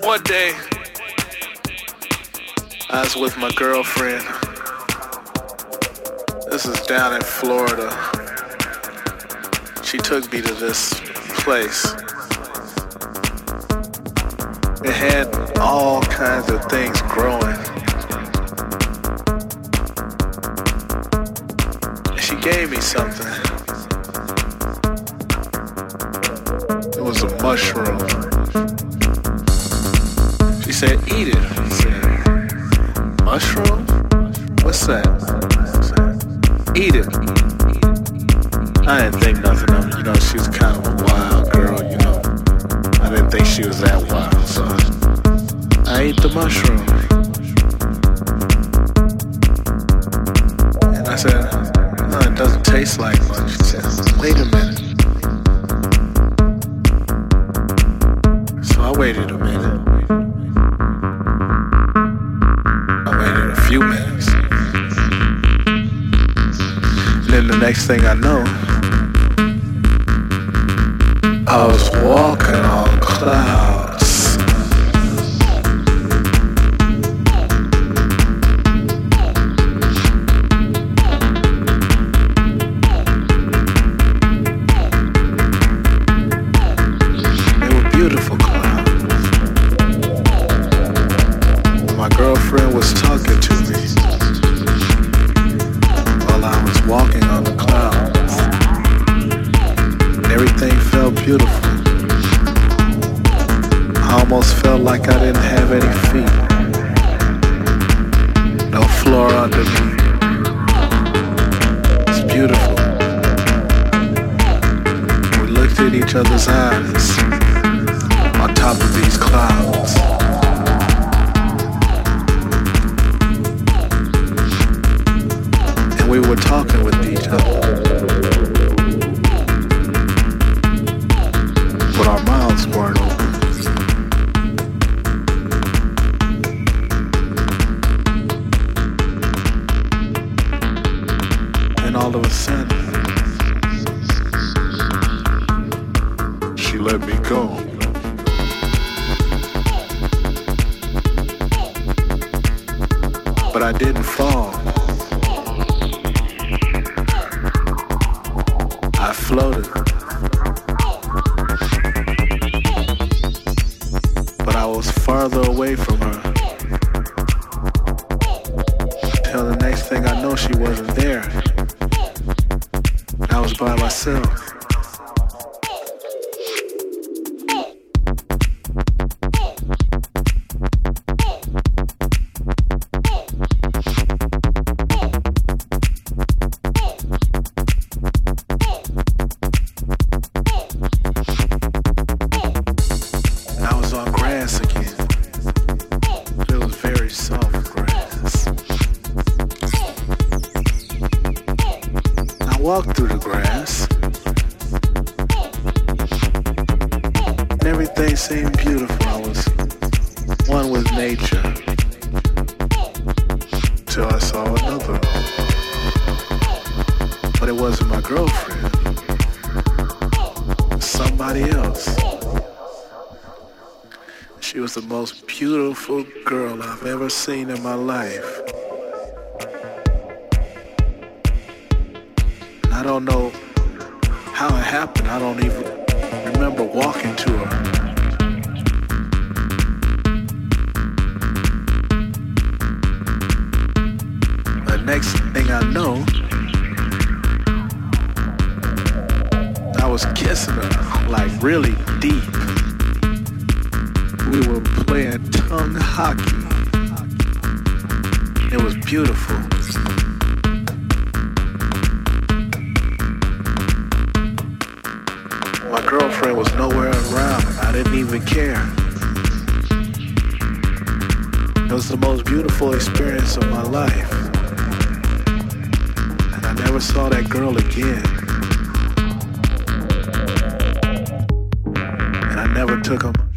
one day I was with my girlfriend. This is down in Florida. She took me to this place. It had all kinds of things growing. She gave me something. It was a mushroom. Said, eat it. I said, mushroom? What's that? Eat it. I didn't think nothing of it. You know, she was kind of a wild girl, you know. I didn't think she was that wild, so I ate the mushroom. And I said, no, it doesn't taste like much. She said, wait a minute. Next thing I know, each other's eyes on top of these clouds. And we were talking with each other. Seen in my life. And I don't know how it happened. I don't even remember walking to her. The next thing I know, I was kissing her like really deep we were playing tongue hockey. It was beautiful. My girlfriend was nowhere around. I didn't even care. It was the most beautiful experience of my life. And I never saw that girl again. And I never took a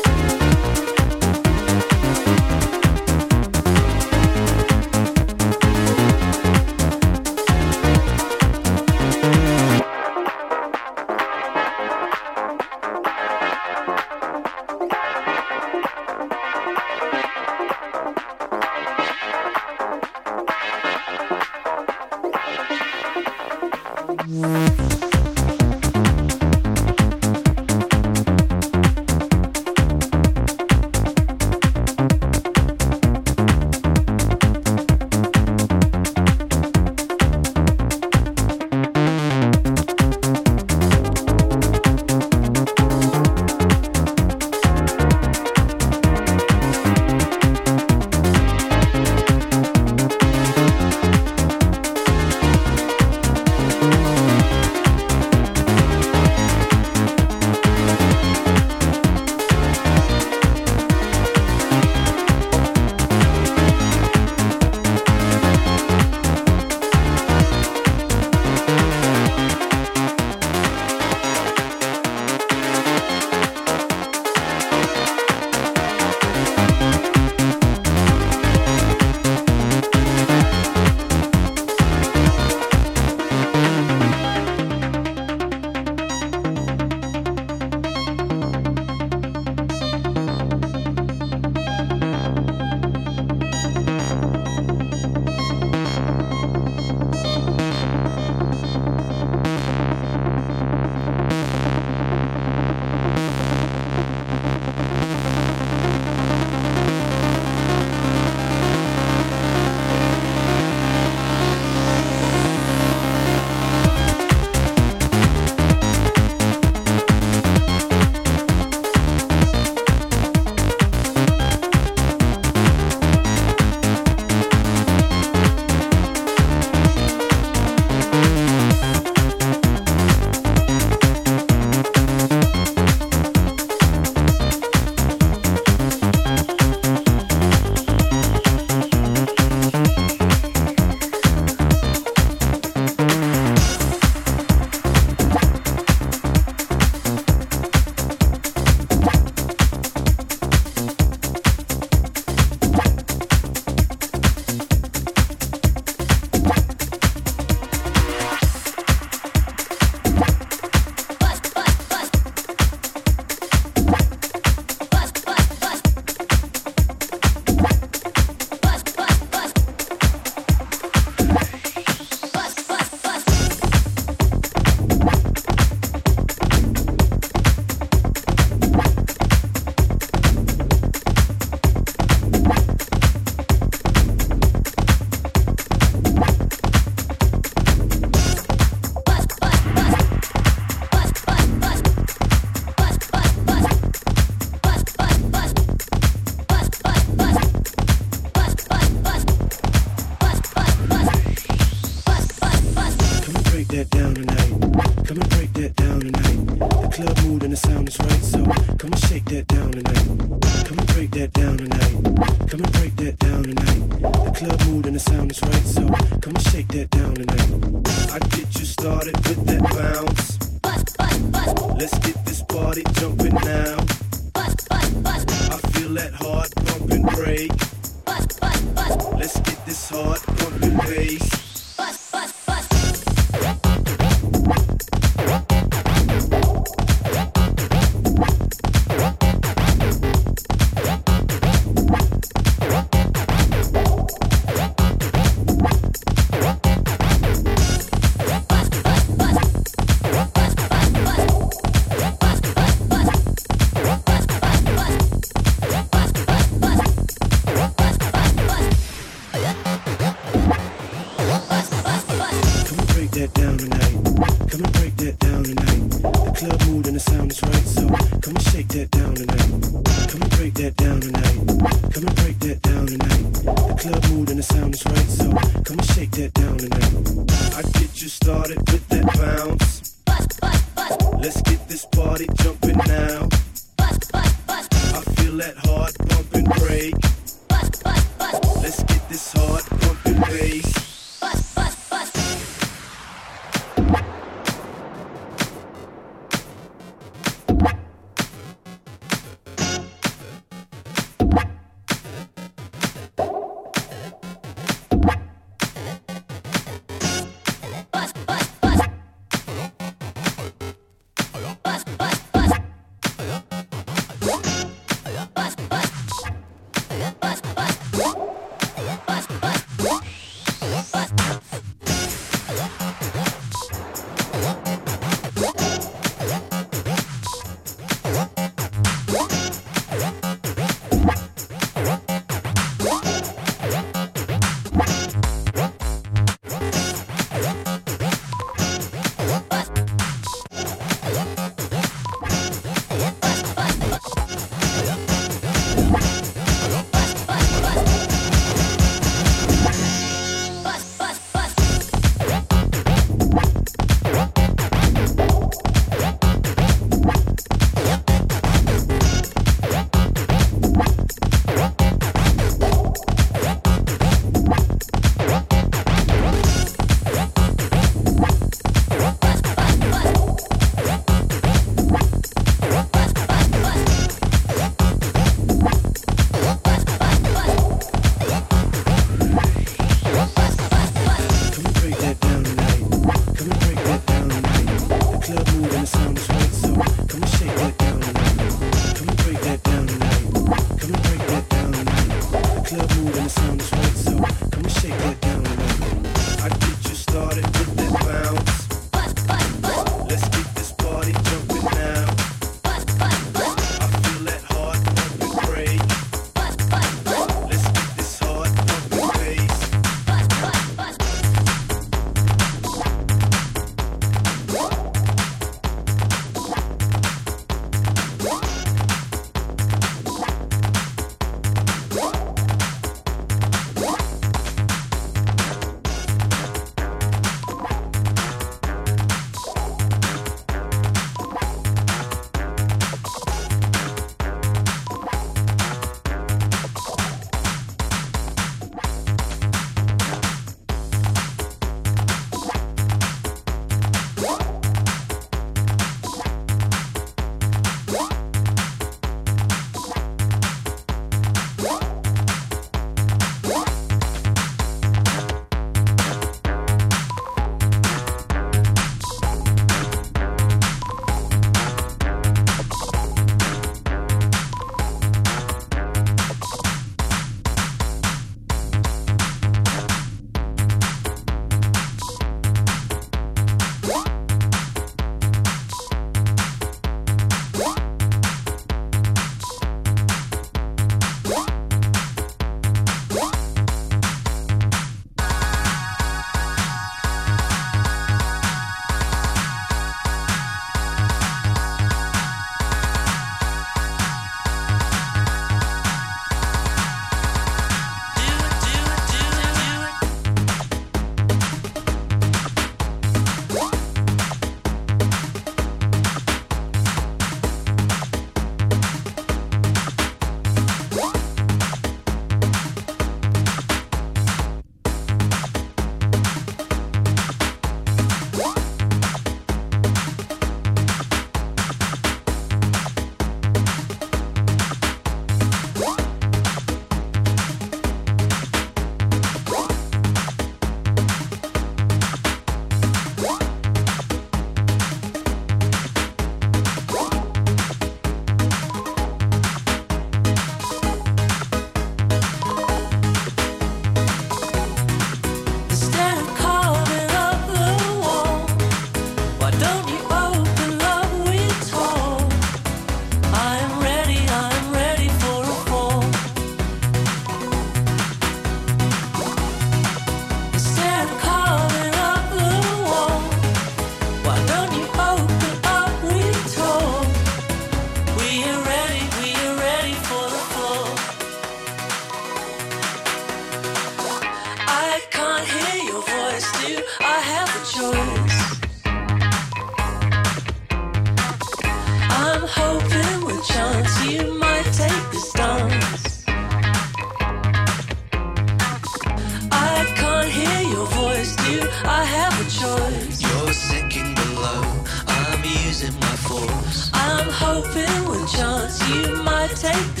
take